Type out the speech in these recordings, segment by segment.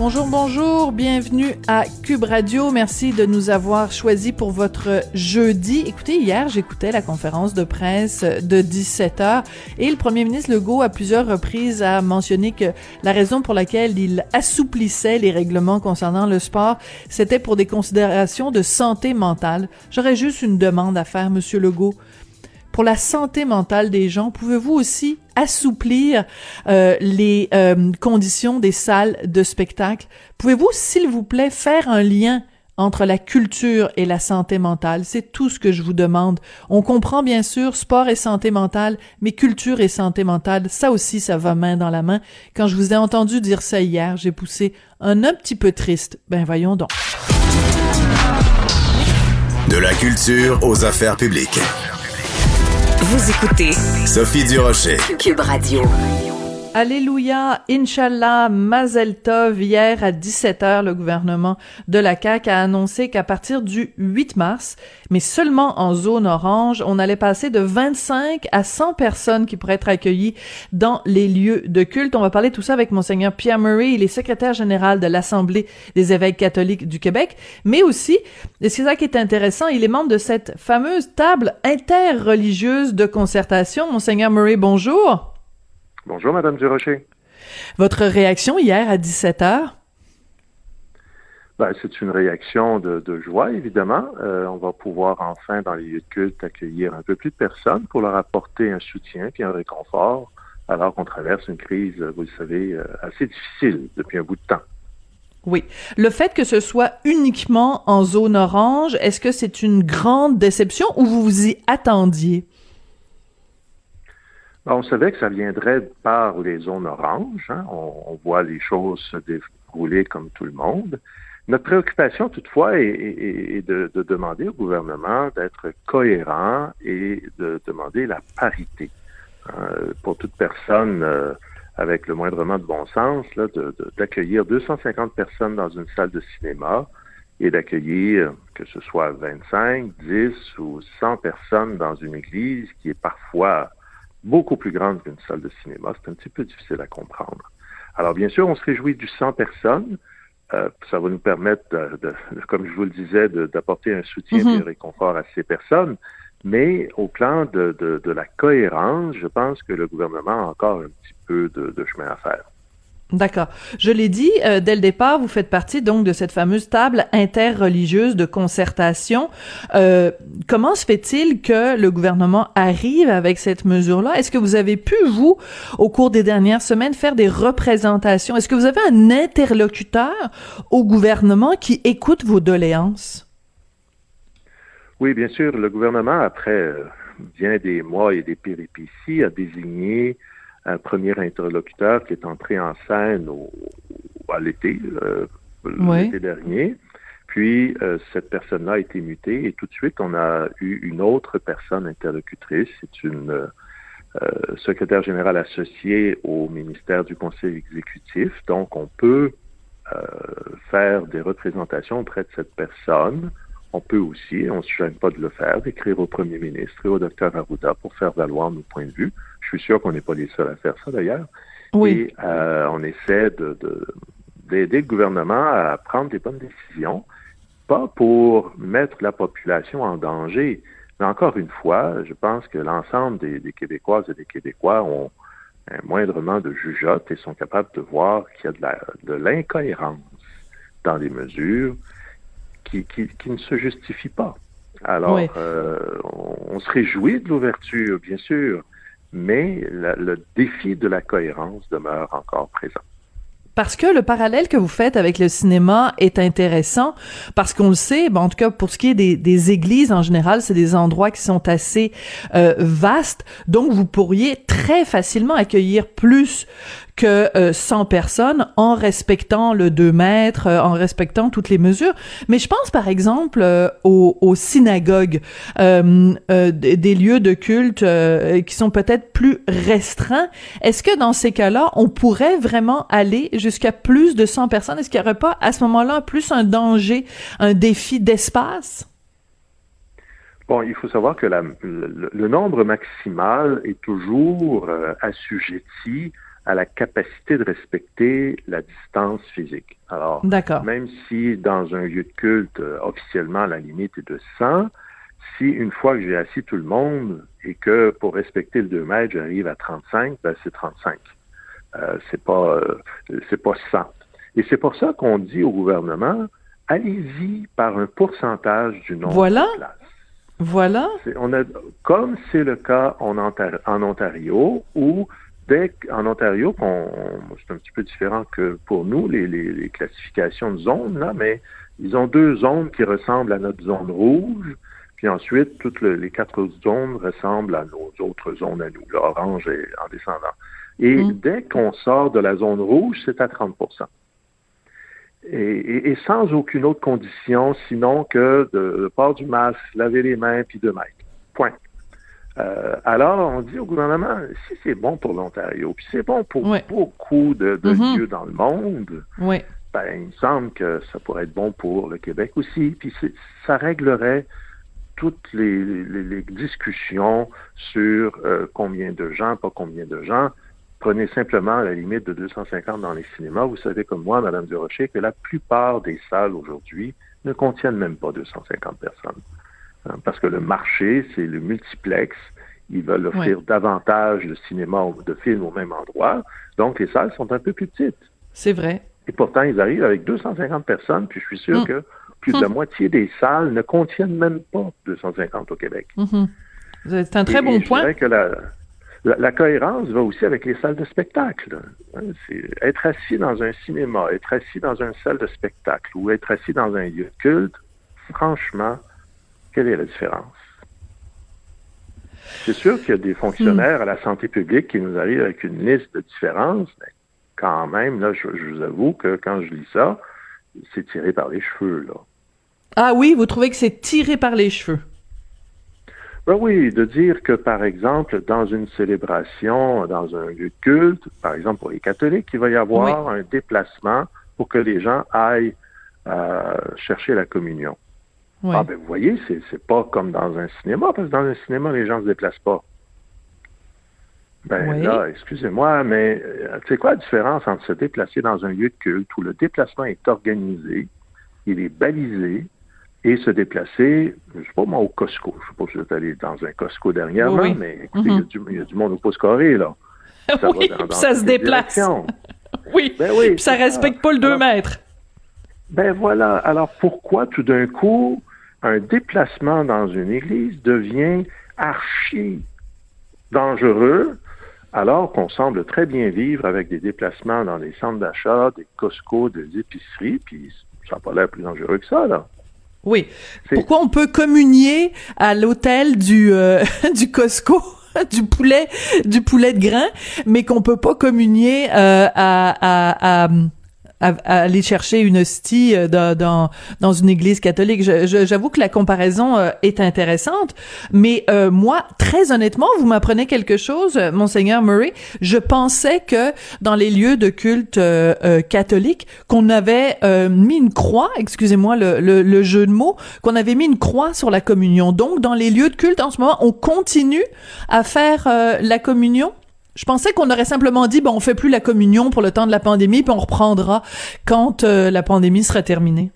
Bonjour, bonjour, bienvenue à Cube Radio. Merci de nous avoir choisis pour votre jeudi. Écoutez, hier, j'écoutais la conférence de presse de 17 heures et le premier ministre Legault, à plusieurs reprises, a mentionné que la raison pour laquelle il assouplissait les règlements concernant le sport, c'était pour des considérations de santé mentale. J'aurais juste une demande à faire, Monsieur Legault pour la santé mentale des gens, pouvez-vous aussi assouplir euh, les euh, conditions des salles de spectacle? Pouvez-vous, s'il vous plaît, faire un lien entre la culture et la santé mentale? C'est tout ce que je vous demande. On comprend bien sûr sport et santé mentale, mais culture et santé mentale, ça aussi, ça va main dans la main. Quand je vous ai entendu dire ça hier, j'ai poussé un, un petit peu triste. Ben voyons donc. De la culture aux affaires publiques. Vous écoutez Sophie Durocher. Cube Radio. Alléluia, Inch'Allah, Mazel Tov. Hier à 17h, le gouvernement de la CAQ a annoncé qu'à partir du 8 mars, mais seulement en zone orange, on allait passer de 25 à 100 personnes qui pourraient être accueillies dans les lieux de culte. On va parler de tout ça avec Monseigneur Pierre Murray, il est secrétaire général de l'Assemblée des évêques catholiques du Québec, mais aussi, et c'est ça qui est intéressant, il est membre de cette fameuse table interreligieuse de concertation. Monseigneur Murray, bonjour. Bonjour, Madame Durocher. Votre réaction hier à 17 heures? Ben, c'est une réaction de, de joie, évidemment. Euh, on va pouvoir enfin, dans les lieux de culte, accueillir un peu plus de personnes pour leur apporter un soutien puis un réconfort, alors qu'on traverse une crise, vous le savez, euh, assez difficile depuis un bout de temps. Oui. Le fait que ce soit uniquement en zone orange, est-ce que c'est une grande déception ou vous vous y attendiez? Ben, on savait que ça viendrait par les zones oranges. Hein. On, on, voit les choses se dérouler comme tout le monde. Notre préoccupation, toutefois, est, est, est de, de, demander au gouvernement d'être cohérent et de demander la parité. Euh, pour toute personne euh, avec le moindrement de bon sens, d'accueillir 250 personnes dans une salle de cinéma et d'accueillir, que ce soit 25, 10 ou 100 personnes dans une église qui est parfois beaucoup plus grande qu'une salle de cinéma. C'est un petit peu difficile à comprendre. Alors, bien sûr, on se réjouit du 100 personnes. Euh, ça va nous permettre, de, de, comme je vous le disais, d'apporter un soutien mm -hmm. et un réconfort à ces personnes. Mais au plan de, de, la cohérence, je pense que le gouvernement a encore un petit peu de chemin à faire. D'accord. Je l'ai dit euh, dès le départ, vous faites partie donc de cette fameuse table interreligieuse de concertation. Euh, comment se fait-il que le gouvernement arrive avec cette mesure-là? Est-ce que vous avez pu vous, au cours des dernières semaines, faire des représentations? Est-ce que vous avez un interlocuteur au gouvernement qui écoute vos doléances? Oui, bien sûr. Le gouvernement, après euh, bien des mois et des péripéties, a désigné un premier interlocuteur qui est entré en scène au, à l'été, euh, l'été dernier. Puis euh, cette personne-là a été mutée et tout de suite on a eu une autre personne interlocutrice. C'est une euh, secrétaire générale associée au ministère du Conseil exécutif. Donc on peut faire des représentations auprès de cette personne. On peut aussi, on ne se gêne pas de le faire, d'écrire au premier ministre et au docteur Arruda pour faire valoir nos points de vue. Je suis sûr qu'on n'est pas les seuls à faire ça d'ailleurs. Oui. Et euh, on essaie de, d'aider le gouvernement à prendre des bonnes décisions, pas pour mettre la population en danger, mais encore une fois, je pense que l'ensemble des, des Québécoises et des Québécois ont un moindrement de jugeote et sont capables de voir qu'il y a de, l'incohérence dans les mesures qui, qui, qui, ne se justifient pas. Alors, Oui. euh, on, on se réjouit de l'ouverture, bien sûr, mais le défi de la cohérence demeure encore présent. Parce que le parallèle que vous faites avec le cinéma est intéressant, parce qu'on le sait, ben, en tout cas pour ce qui est des, des églises en général, c'est des endroits qui sont assez euh, vastes, donc vous pourriez très facilement accueillir plus que euh, 100 personnes en respectant le 2 mètres, euh, en respectant toutes les mesures. Mais je pense par exemple euh, aux, synagogues, euh, euh, des lieux de culte euh, qui sont peut-être plus restreints. Est-ce que dans ces cas-là, on pourrait vraiment aller jusqu'à plus de 100 personnes? Est-ce qu'il n'y aurait pas à ce moment-là plus un danger, un défi d'espace? Bon, il faut savoir que le, nombre maximal est toujours euh, assujetti à la capacité de respecter la distance physique. Alors, même si dans un lieu de culte, euh, officiellement, la limite est de 100, si une fois que j'ai assis tout le monde et que pour respecter le 2 mètres, j'arrive à 35, ben c'est 35. Euh, c'est pas euh, c'est pas 100. Et c'est pour ça qu'on dit au gouvernement, allez-y par un pourcentage du nombre Voilà. de places. Voilà. On a, comme c'est le cas en Ontario, où dès qu'en Ontario, qu'on- c'est un petit peu différent que pour nous, les, les- les classifications de zones, là, mais ils ont deux zones qui ressemblent à notre zone rouge, puis ensuite, toutes le- les quatre autres zones ressemblent à nos autres zones à nous, l'orange et en descendant. Et Mm. dès qu'on sort de la zone rouge, c'est à 30 et, et- et sans aucune autre condition, sinon que de, port du masque, laver les mains, puis deux mètres. Point. Euh, alors, on dit au gouvernement, si c'est bon pour l'Ontario, puis c'est bon pour Ouais. beaucoup de, de Mhm. lieux dans le monde, Oui. ben, il me semble que ça pourrait être bon pour le Québec aussi. Puis ça réglerait toutes les, les- les discussions sur euh, combien de gens, pas combien de gens. Prenez simplement la limite de 250 dans les cinémas. Vous savez comme moi, Madame Durocher, que la plupart des salles aujourd'hui ne contiennent même pas 250 personnes. Hein, Parce que le marché, c'est le multiplex. Ils veulent offrir davantage de cinéma ou de films au même endroit. Donc, les salles sont un peu plus petites. C'est vrai. Et pourtant, ils arrivent avec 250 personnes, puis je suis sûr Mm. que plus de la moitié des salles ne contiennent même pas 250 au Québec. C'est un très Et- bon et je point. que la, la, la cohérence va aussi avec les salles de spectacle. Hein, être assis dans un cinéma, être assis dans une salle de spectacle ou être assis dans un lieu de culte, franchement, quelle est la différence? C'est sûr qu'il y a des fonctionnaires à la santé publique qui nous arrivent avec une liste de différences, mais quand même, là, je, je vous avoue que quand je lis ça, c'est tiré par les cheveux, là. Ah oui, vous trouvez que c'est tiré par les cheveux? Ben oui, de dire que, par exemple, dans une célébration, dans un lieu de culte, par exemple pour les catholiques, il va y avoir un déplacement pour que les gens aillent euh, chercher la communion. Oui. Ah ben vous voyez, c'est, c'est pas comme dans un cinéma, parce que dans un cinéma, les gens ne se déplacent pas. Ben Oui. là, excusez-moi, mais euh, c'est quoi la différence entre se déplacer dans un lieu de culte où le déplacement est organisé, il est balisé, et se déplacer, je sais pas moi, au Costco. Je sais pas si vous êtes allé dans un Costco dernièrement, Oui, oui. mais écoutez, il y a Mhm. du- il y, a du monde au pouce carré, là. Ça oui, va dans- dans puis ça se déplace. Oui. Ben oui, Puis ça respecte pas le 2 Alors, mètres. Ben voilà. Alors pourquoi tout d'un coup un déplacement dans une église devient archi dangereux alors qu'on semble très bien vivre avec des déplacements dans des centres d'achat, des Costco, des épiceries, puis ça n'a pas l'air plus dangereux que ça, là. Oui. Pourquoi on peut communier à l'hôtel du euh, du Costco du poulet du poulet de grain, mais qu'on peut pas communier euh, à, à, à à, à aller chercher une hostie euh, dans, dans, dans une église catholique. J'avoue que la comparaison euh, est intéressante, mais euh, moi, très honnêtement, vous m'apprenez quelque chose, euh, monseigneur Murray. Je pensais que dans les lieux de culte euh, euh, catholique, qu'on avait mis une croix, excusez-moi le, le, le jeu de mots, qu'on avait mis une croix sur la communion. Donc, dans les lieux de culte en ce moment, on continue à faire la communion? Je pensais qu'on aurait simplement dit, bon, on fait plus la communion pour le temps de la pandémie, puis on reprendra quand euh, la pandémie sera terminée.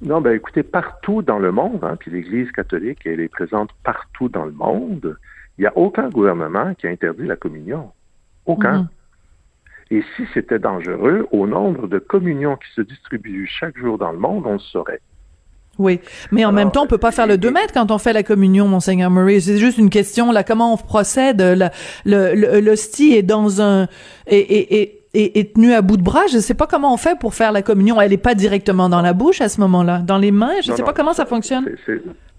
Non, ben écoutez, partout dans le monde, hein, puis l'Église catholique, elle est présente partout dans le monde, il n'y a aucun gouvernement qui a interdit la communion. Aucun. Mhm. Et si c'était dangereux, au nombre de communions qui se distribuent chaque jour dans le monde, on le saurait. Oui, mais en même temps, on peut pas faire le 2 mètres quand on fait la communion, monseigneur Murray. C'est juste une question là, comment on procède. La- le- L'hostie est dans un est, est, est, est- est tenue à bout de bras. Je sais pas comment on fait pour faire la communion. Elle est pas directement dans la bouche à ce moment-là, dans les mains? Je Non, sais non, pas comment ça fonctionne.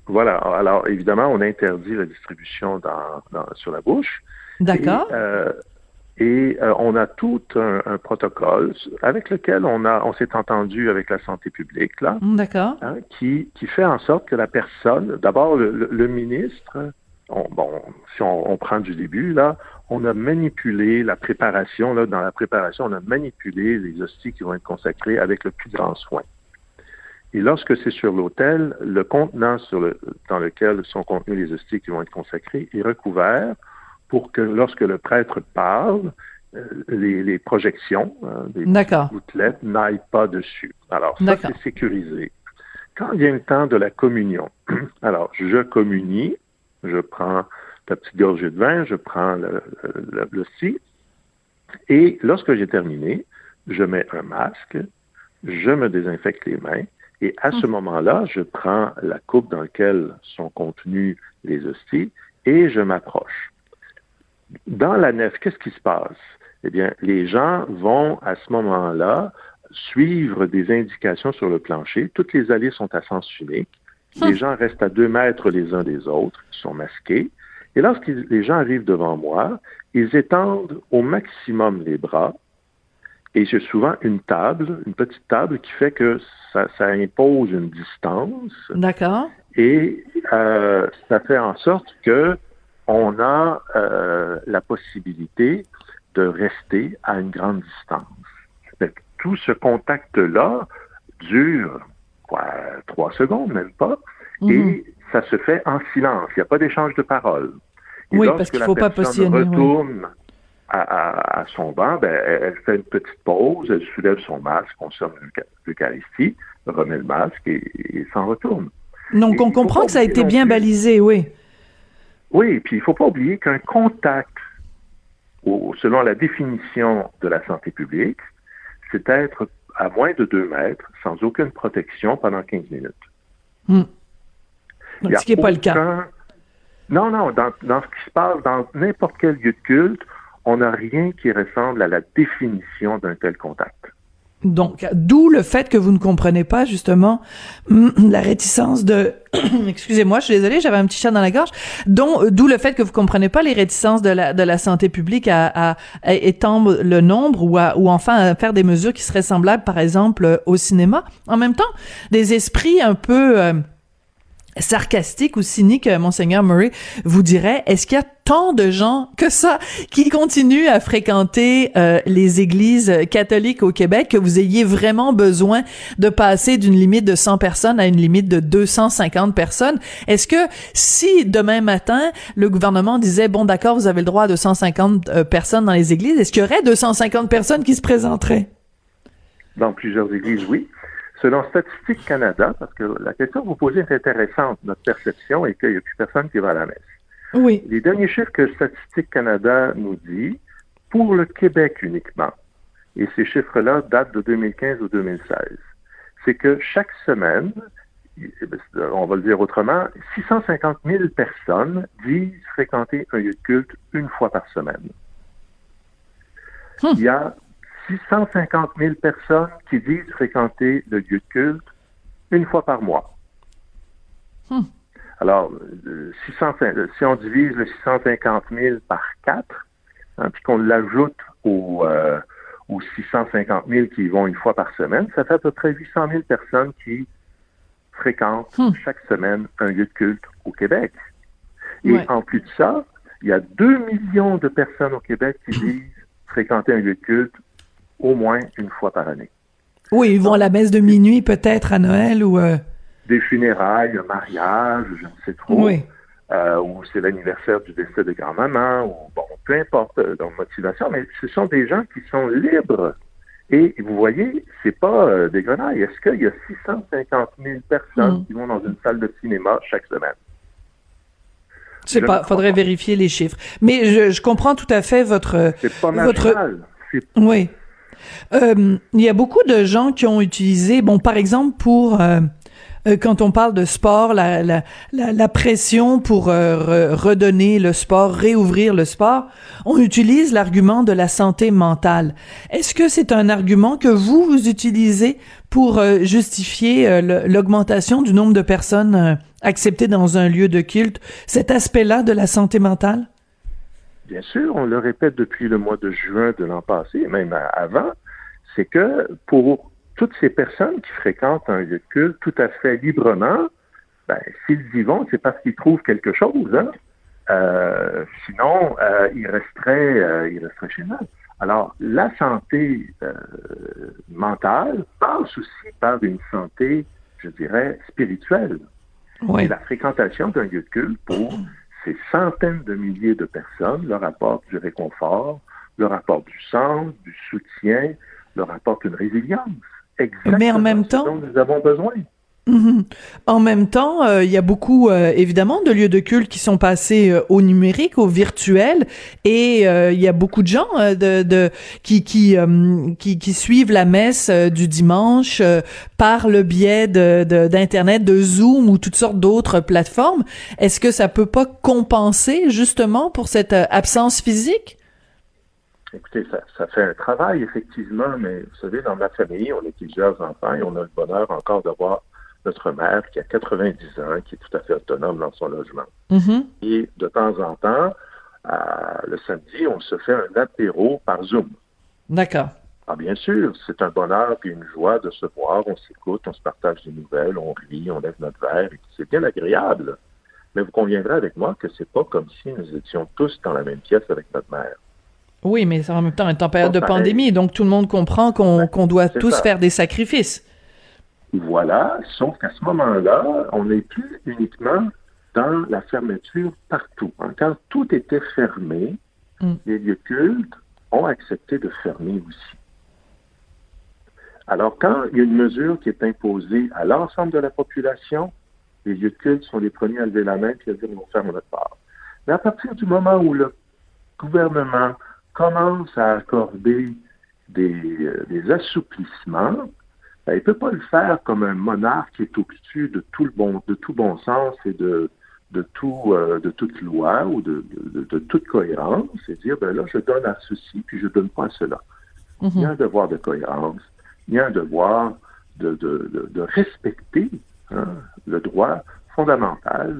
Voilà. Alors, évidemment, on interdit la distribution dans, dans- sur la bouche. D'accord. Et, euh, et, euh, on a tout un, un protocole avec lequel on a, on s'est entendu avec la santé publique là, D'accord. hein, qui, qui fait en sorte que la personne, d'abord le, le- le ministre, on- bon, si on, on prend du début là, on a manipulé la préparation là, dans la préparation, on a manipulé les hosties qui vont être consacrées avec le plus grand soin. Et lorsque c'est sur l'autel, le contenant sur le, dans lequel sont contenus les hosties qui vont être consacrées est recouvert pour que lorsque le prêtre parle, euh, les, les projections, hein, des gouttelettes n'aillent pas dessus. Alors, ça, c'est sécurisé. Quand vient le temps de la communion, alors, je communie, je prends ta petite gorgée de vin, je prends le, le, le si, et lorsque j'ai terminé, je mets un masque, je me désinfecte les mains, et à ce moment-là, je prends la coupe dans laquelle sont contenues les hosties et je m'approche. Dans la nef, qu'est-ce qui se passe? Eh bien, les gens vont à ce moment-là suivre des indications sur le plancher. Toutes les allées sont à sens unique. Les gens restent à deux mètres les uns des autres, ils sont masqués. Et lorsque les gens arrivent devant moi, ils étendent au maximum les bras. Et j'ai souvent une table, une petite table qui fait que ça, ça impose une distance D'accord. et euh, ça fait en sorte que on a euh, la possibilité de rester à une grande distance. Tout ce contact-là dure quoi, trois secondes, même pas, Mhm. et ça se fait en silence. Il n'y a pas d'échange de paroles. Et Oui, parce qu'il la faut pas positionner, oui. retourne à, à- à son banc, ben, elle, fait une petite pause, elle soulève son masque, consomme l'Eucha- l'Eucharistie, remet le masque et, et s'en retourne. Donc, Et on comprend que ça a été bien balisé, oui. Oui, puis il faut pas oublier qu'un contact, au- selon la définition de la santé publique, c'est être à moins de 2 mètres, sans aucune protection pendant 15 minutes. Hmm. Ce qui n'est pas le cas. aucun- Non, non, dans, dans ce qui se passe dans n'importe quel lieu de culte, on n'a rien qui ressemble à la définition d'un tel contact. Donc, d'où le fait que vous ne comprenez pas justement hum, la réticence de, excusez-moi, je suis désolée, j'avais un petit chat dans la gorge. euh, D'où le fait que vous comprenez pas les réticences de la santé publique à, étendre le nombre ou ou enfin à faire des mesures qui seraient semblables, par exemple, euh, au cinéma. En même temps, des esprits un peu euh, sarcastique ou cynique, euh, monseigneur Murray, vous dirait, est-ce qu'il y a tant de gens que ça qui continuent à fréquenter euh, les églises catholiques au Québec que vous ayez vraiment besoin de passer d'une limite de 100 personnes à une limite de 250 personnes? Est-ce que si demain matin, le gouvernement disait, bon d'accord, vous avez le droit à 250 euh, personnes dans les églises, est-ce qu'il y aurait 250 personnes qui se présenteraient? Dans plusieurs églises, oui. Selon Statistique Canada, parce que la question que vous posez est intéressante, notre perception est qu'il n'y a plus personne qui va à la messe. Oui. Les derniers chiffres que Statistique Canada nous dit, pour le Québec uniquement, et ces chiffres-là datent de 2015 ou 2016, c'est que chaque semaine, on va le dire autrement, 650 000 personnes disent fréquenter un lieu de culte une fois par semaine. Il y a 650 000 personnes qui disent fréquenter le lieu de culte une fois par mois. Alors, euh, 600 si on divise le 650 000 par 4, hein, puis qu'on l'ajoute aux, euh, aux 650 000 qui y vont une fois par semaine, ça fait à peu près 800 000 personnes qui fréquentent chaque semaine un lieu de culte au Québec. Et Ouais. en plus de ça, il y a 2 millions de personnes au Québec qui disent fréquenter un lieu de culte au moins une fois par année. Oui, ils vont à la messe de minuit peut-être à Noël ou... euh, Des funérailles, un mariage, je ne sais trop. Oui. euh, ou c'est l'anniversaire du décès de grand-maman, ou bon, peu importe leur motivation, mais ce sont des gens qui sont libres. Et vous voyez, c'est pas euh, des grenailles. Est-ce qu'il y a 650 000 personnes Mm. qui vont dans une salle de cinéma chaque semaine? Je sais Je pas, faudrait vérifier les chiffres. Mais je, je comprends tout à fait votre... C'est pas votre... C'est Oui. Euh, Il y a beaucoup de gens qui ont utilisé, bon, par exemple, pour... euh, euh, quand on parle de sport, la, la, la, pression pour redonner le sport, réouvrir le sport, on utilise l'argument de la santé mentale. Est-ce que c'est un argument que vous, vous utilisez pour justifier l'augmentation du nombre de personnes acceptées dans un lieu de culte, cet aspect-là de la santé mentale? Bien sûr, on le répète depuis le mois de juin de l'an passé, même avant, c'est que pour toutes ces personnes qui fréquentent un lieu de culte tout à fait librement, ben, s'ils y vont, c'est parce qu'ils trouvent quelque chose. Hein? Euh, sinon, euh, ils, resteraient, euh, ils resteraient chez eux. Alors, la santé mentale passe aussi par une santé, je dirais, spirituelle. Oui. Et la fréquentation d'un lieu de culte pour ces centaines de milliers de personnes leur apporte du réconfort, leur apporte du sens, du soutien, leur apporte une résilience. Exactement Mais en même temps, dont nous avons besoin. Mhm. En même temps, euh, il y a beaucoup euh, évidemment de lieux de culte qui sont passés euh, au numérique, au virtuel, et il y a beaucoup de gens qui suivent la messe du dimanche par le biais d'internet, de, Zoom ou toutes sortes d'autres plateformes. Est-ce que ça peut pas compenser justement pour cette absence physique? Écoutez, ça, ça, fait un travail, effectivement, mais vous savez, dans ma famille, on est plusieurs enfants et on a le bonheur encore d'avoir notre mère qui a 90 ans, qui est tout à fait autonome dans son logement. Mm-hmm. Et de temps en temps, euh, le samedi, on se fait un apéro par Zoom. D'accord. Ah, bien sûr, c'est un bonheur et une joie de se voir, on s'écoute, on se partage des nouvelles, on rit, on lève notre verre, et c'est bien agréable. Mais vous conviendrez avec moi que c'est pas comme si nous étions tous dans la même pièce avec notre mère. Oui, mais en même temps, on est en période de pandémie, donc tout le monde comprend qu'on ben, doit tous faire des sacrifices. Voilà, sauf qu'à ce moment-là, on n'est plus uniquement dans la fermeture partout. Hein. Quand tout était fermé, mm. les lieux cultes ont accepté de fermer aussi. Alors, quand il y a une mesure qui est imposée à l'ensemble de la population, les lieux de culte sont les premiers à lever la main et à dire on ferme notre part. Mais à partir du moment où le gouvernement commence à accorder des, euh, des assouplissements, il ne peut pas le faire comme un monarque qui est au-dessus de tout le bon, de tout bon sens et de, de tout, euh, de toute loi ou de, de, de, toute cohérence, c'est dire ben là je donne à ceci puis je donne pas à cela. Mm-hmm. Il y a un devoir de cohérence, il y a un devoir de, de, de respecter hein, le droit fondamental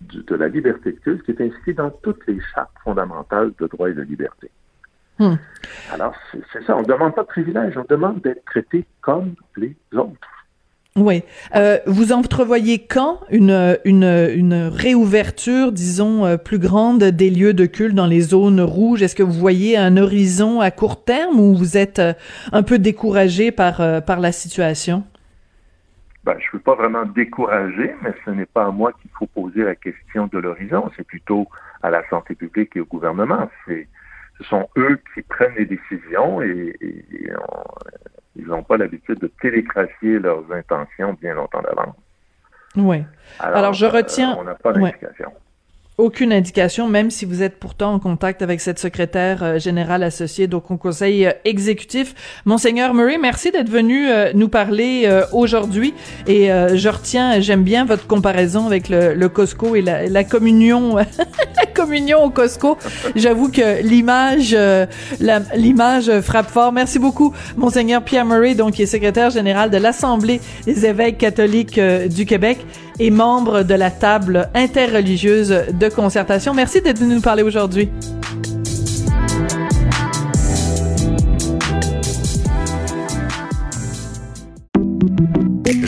de, la liberté de culte qui est inscrit dans toutes les chartes fondamentales de droit et de liberté. Hmm. Alors, c'est ça, on ne demande pas de privilège, on demande d'être traité comme les autres. Oui. Euh, vous entrevoyez quand une, une, une réouverture, disons, euh, plus grande des lieux de culte dans les zones rouges? Est-ce que vous voyez un horizon à court terme ou vous êtes euh, un peu découragé par, par la situation? Ben, je ne veux pas vraiment décourager, mais ce n'est pas à moi qu'il faut poser la question de l'horizon, c'est plutôt à la santé publique et au gouvernement. C'est ce sont eux qui prennent les décisions et, ils n'ont pas l'habitude de télégraphier leurs intentions bien longtemps d'avance. Oui. Alors, je retiens. Euh, on n'a pas d'indication aucune indication, même si vous êtes pourtant en contact avec cette secrétaire euh, générale associée donc au conseil euh, exécutif. Monseigneur Murray, merci d'être venu euh, nous parler aujourd'hui. Et je retiens, j'aime bien votre comparaison avec le, Costco et la, la communion, la communion au Costco. J'avoue que l'image, l'image frappe fort. Merci beaucoup, Monseigneur Pierre Murray, donc qui est secrétaire général de l'Assemblée des évêques catholiques du Québec et membre de la table interreligieuse de concertation. Merci d'être venu nous parler aujourd'hui.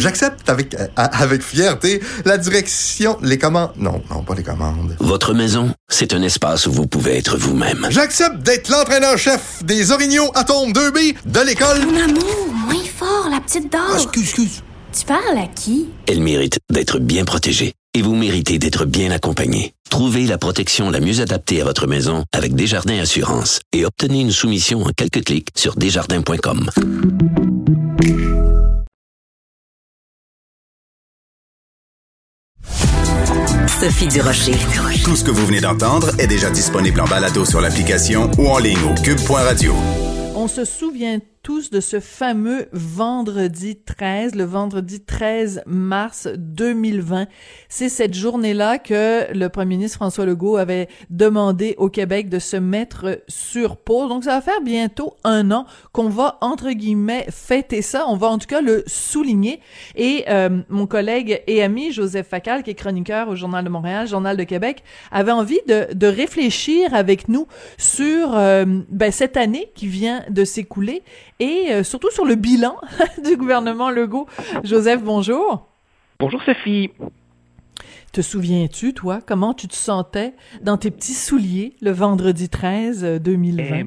J'accepte avec, euh, avec fierté la direction, les commandes. Non, non, pas les commandes. Votre maison, c'est un espace où vous pouvez être vous-même. J'accepte d'être l'entraîneur-chef des Orignaux Atomes 2B de l'école. Mon amour, moins fort, la petite dame. Ah, excuse, excuse. Tu parles à qui? Elle mérite d'être bien protégée et vous méritez d'être bien accompagné. Trouvez la protection la mieux adaptée à votre maison avec Desjardins Assurance et obtenez une soumission en quelques clics sur desjardins.com. Sophie Durocher. Tout ce que vous venez d'entendre est déjà disponible en balado sur l'application ou en ligne au cube.radio. On se souvient tous de ce fameux vendredi 13, le vendredi 13 mars 2020. C'est cette journée-là que le premier ministre François Legault avait demandé au Québec de se mettre sur pause. Donc ça va faire bientôt un an qu'on va, entre guillemets, fêter ça. On va en tout cas le souligner. Et euh, mon collègue et ami Joseph Facal, qui est chroniqueur au Journal de Montréal, Journal de Québec, avait envie de, de réfléchir avec nous sur euh, ben, cette année qui vient de s'écouler et euh, surtout sur le bilan du gouvernement Legault. Joseph, bonjour. Bonjour Sophie. Te souviens-tu, toi, comment tu te sentais dans tes petits souliers le vendredi 13 2020? Eh,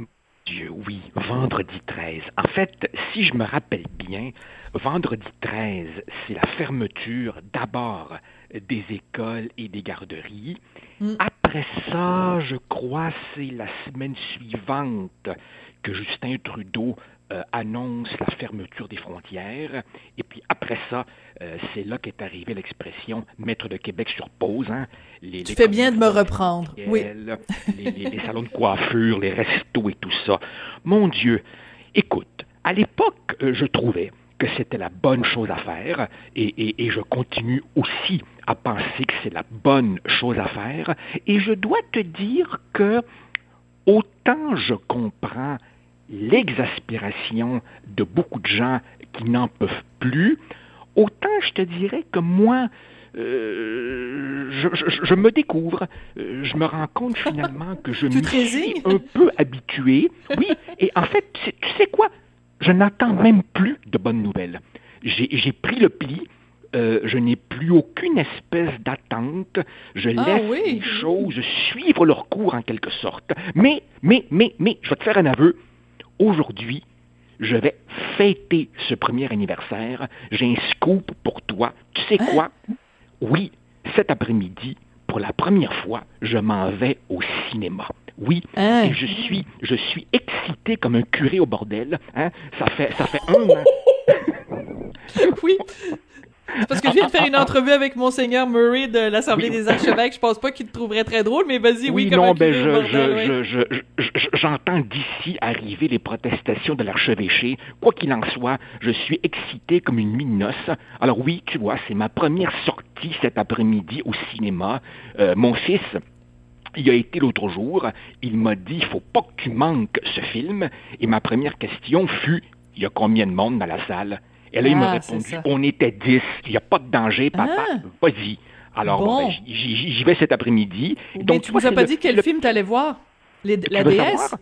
Dieu, oui, vendredi 13. En fait, si je me rappelle bien, vendredi 13, c'est la fermeture d'abord des écoles et des garderies. Mm. Après ça, je crois, c'est la semaine suivante que Justin Trudeau euh, annonce la fermeture des frontières. Et puis après ça, euh, c'est là qu'est arrivée l'expression mettre le Québec sur pause. Hein. Les, tu fais bien de me reprendre. Oui. Les, les, salons de coiffure, les restos et tout ça. Mon Dieu, écoute, à l'époque, euh, je trouvais que c'était la bonne chose à faire et, et, et, je continue aussi à penser que c'est la bonne chose à faire. Et je dois te dire que autant je comprends l'exaspération de beaucoup de gens qui n'en peuvent plus, autant je te dirais que moi, euh, je, me découvre, euh, je me rends compte finalement que je me suis un peu habitué. Oui, et en fait, tu sais quoi? Je n'attends même plus de bonnes nouvelles. J'ai pris le pli, euh, je n'ai plus aucune espèce d'attente. Je ah laisse les choses suivre leur cours en quelque sorte. Mais, mais, mais, mais, je vais te faire un aveu aujourd'hui, je vais fêter ce premier anniversaire. J'ai un scoop pour toi. Tu sais hein? quoi? Oui, cet après-midi, pour la première fois, je m'en vais au cinéma. Oui, hein? et je suis, je suis excité comme un curé au bordel. Hein? Ça fait, ça fait un an. oui, parce que je viens de faire une entrevue avec Monseigneur Murray de l'Assemblée des archevêques. Je pense pas qu'il te trouverait très drôle, mais vas-y, oui, oui non, ben je, j'entends d'ici arriver les protestations de l'archevêché. Quoi qu'il en soit, je suis excité comme une mine Alors oui, tu vois, c'est ma première sortie cet après-midi au cinéma. Euh, mon fils, il a été l'autre jour, il m'a dit, il faut pas que tu manques ce film. Et ma première question fut, il y a combien de monde dans la salle? Et là, il m'a ah, répondu, on était dix, il n'y a pas de danger, papa, ah. vas-y. Alors, ben, j'y vais cet après-midi. Donc, tu ne nous as pas dit quel film tu allais voir? la DS?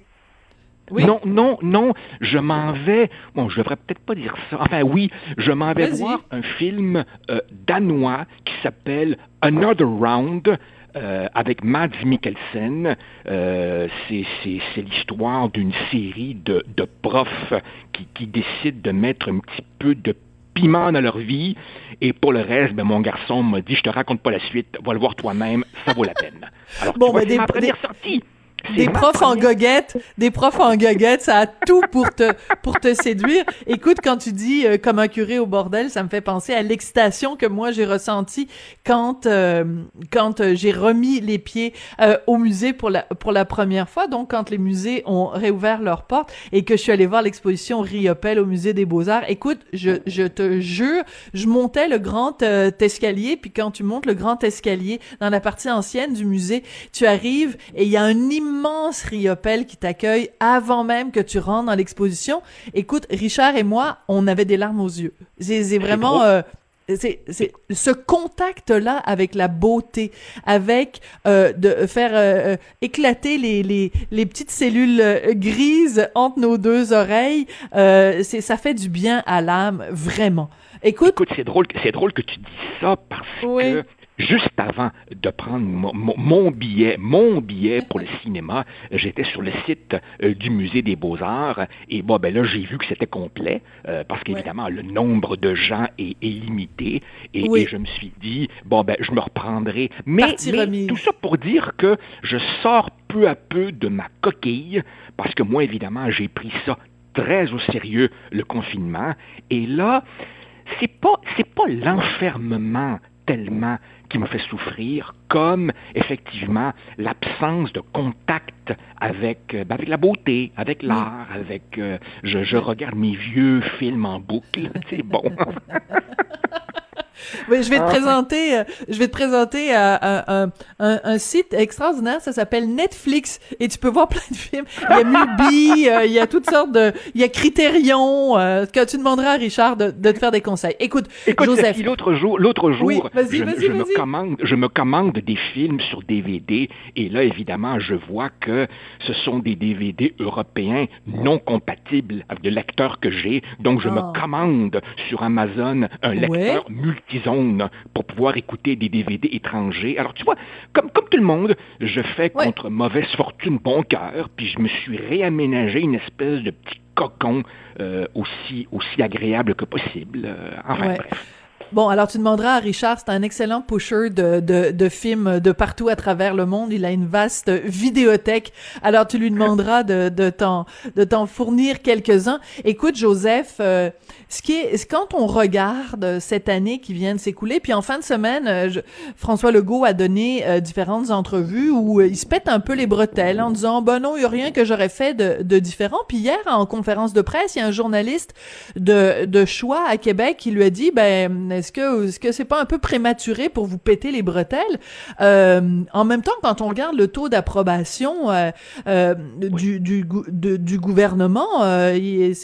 Oui. Non, non, non, je m'en vais. Bon, je devrais peut-être pas dire ça. Enfin, oui, je m'en vais voir un film euh, danois qui s'appelle Another Round. Euh, avec Mads Mikkelsen. Euh, c'est l'histoire d'une série de, de profs qui, qui, décident de mettre un petit peu de piment dans leur vie. Et pour le reste, ben, mon garçon m'a dit, je te raconte pas la suite, va le voir toi-même, ça vaut la peine. Alors, bon, tu vois, ben, des, ma première sortie. Des profs en goguette, des profs en goguette, ça a tout pour te pour te séduire. Écoute, quand tu dis euh, comme un curé au bordel, ça me fait penser à l'excitation que moi j'ai ressentie quand euh, quand euh, j'ai remis les pieds au musée pour la pour la première fois. Donc quand les musées ont réouvert leurs portes et que je suis allée voir l'exposition Riopel au musée des Beaux Arts. Écoute, je je te jure, je montais le grand escalier, puis quand tu montes le grand escalier dans la partie ancienne du musée, tu arrives et il y a un immense immense riopelle qui t'accueille avant même que tu rentres dans l'exposition. Écoute, Richard et moi, on avait des larmes aux yeux. C'est vraiment... Euh, c'est ce contact là avec la beauté avec euh, de faire euh, éclater les, les, les petites cellules grises entre nos deux oreilles c'est ça fait du bien à l'âme vraiment écoute écoute c'est drôle c'est drôle que tu dis ça parce que juste avant de prendre mon, billet, mon billet pour le cinéma, j'étais sur le site euh, du musée des Beaux-Arts et bon ben là j'ai vu que c'était complet euh, parce qu'évidemment le nombre de gens est, limité et, je me suis dit bon ben je me reprendrai. Mais, mais tout ça pour dire que je sors peu à peu de ma coquille parce que moi évidemment j'ai pris ça très au sérieux le confinement. Et là c'est pas c'est pas l'enfermement tellement qui me fait souffrir, comme effectivement l'absence de contact avec, euh, ben, avec la beauté, avec l'art, avec... euh, je, je regarde mes vieux films en boucle, c'est bon. Oui, je vais te Ah. présenter, euh, je vais te présenter euh, un, un, un, site extraordinaire, ça s'appelle Netflix, et tu peux voir plein de films. Il y a Mubi, euh, il y a toutes sortes de, il y a Criterion, euh, que tu demanderas à Richard de, de te faire des conseils. Écoute, Écoute, Joseph, l'autre jour, l'autre jour, Oui, je, me commande, je me commande des films sur DVD, et là, évidemment, je vois que ce sont des DVD européens non compatibles avec le lecteur que j'ai, donc je Ah. me commande sur Amazon un lecteur pour pouvoir écouter des DVD étrangers. Alors, tu vois, comme, comme tout le monde, je fais contre mauvaise fortune bon cœur, puis je me suis réaménagé une espèce de petit cocon euh, aussi, aussi agréable que possible. Euh, enfin, Ouais. bref. Bon, alors tu demanderas à Richard, c'est un excellent pusher de, de, de films de partout à travers le monde. Il a une vaste vidéothèque. Alors tu lui demanderas de, de t'en de t'en fournir quelques-uns. Écoute, Joseph, euh, ce qui est quand on regarde cette année qui vient de s'écouler, puis en fin de semaine, euh, je- François Legault a donné euh, différentes entrevues où euh, il se pète un peu les bretelles en disant ben non, il y a rien que j'aurais fait de, de différent. Puis hier en conférence de presse, il y a un journaliste de, de choix à Québec qui lui a dit ben est-ce que est-ce que c'est pas un peu prématuré pour vous péter les bretelles Euh, en même temps quand on regarde le taux d'approbation euh, euh, du du, du gouvernement euh, il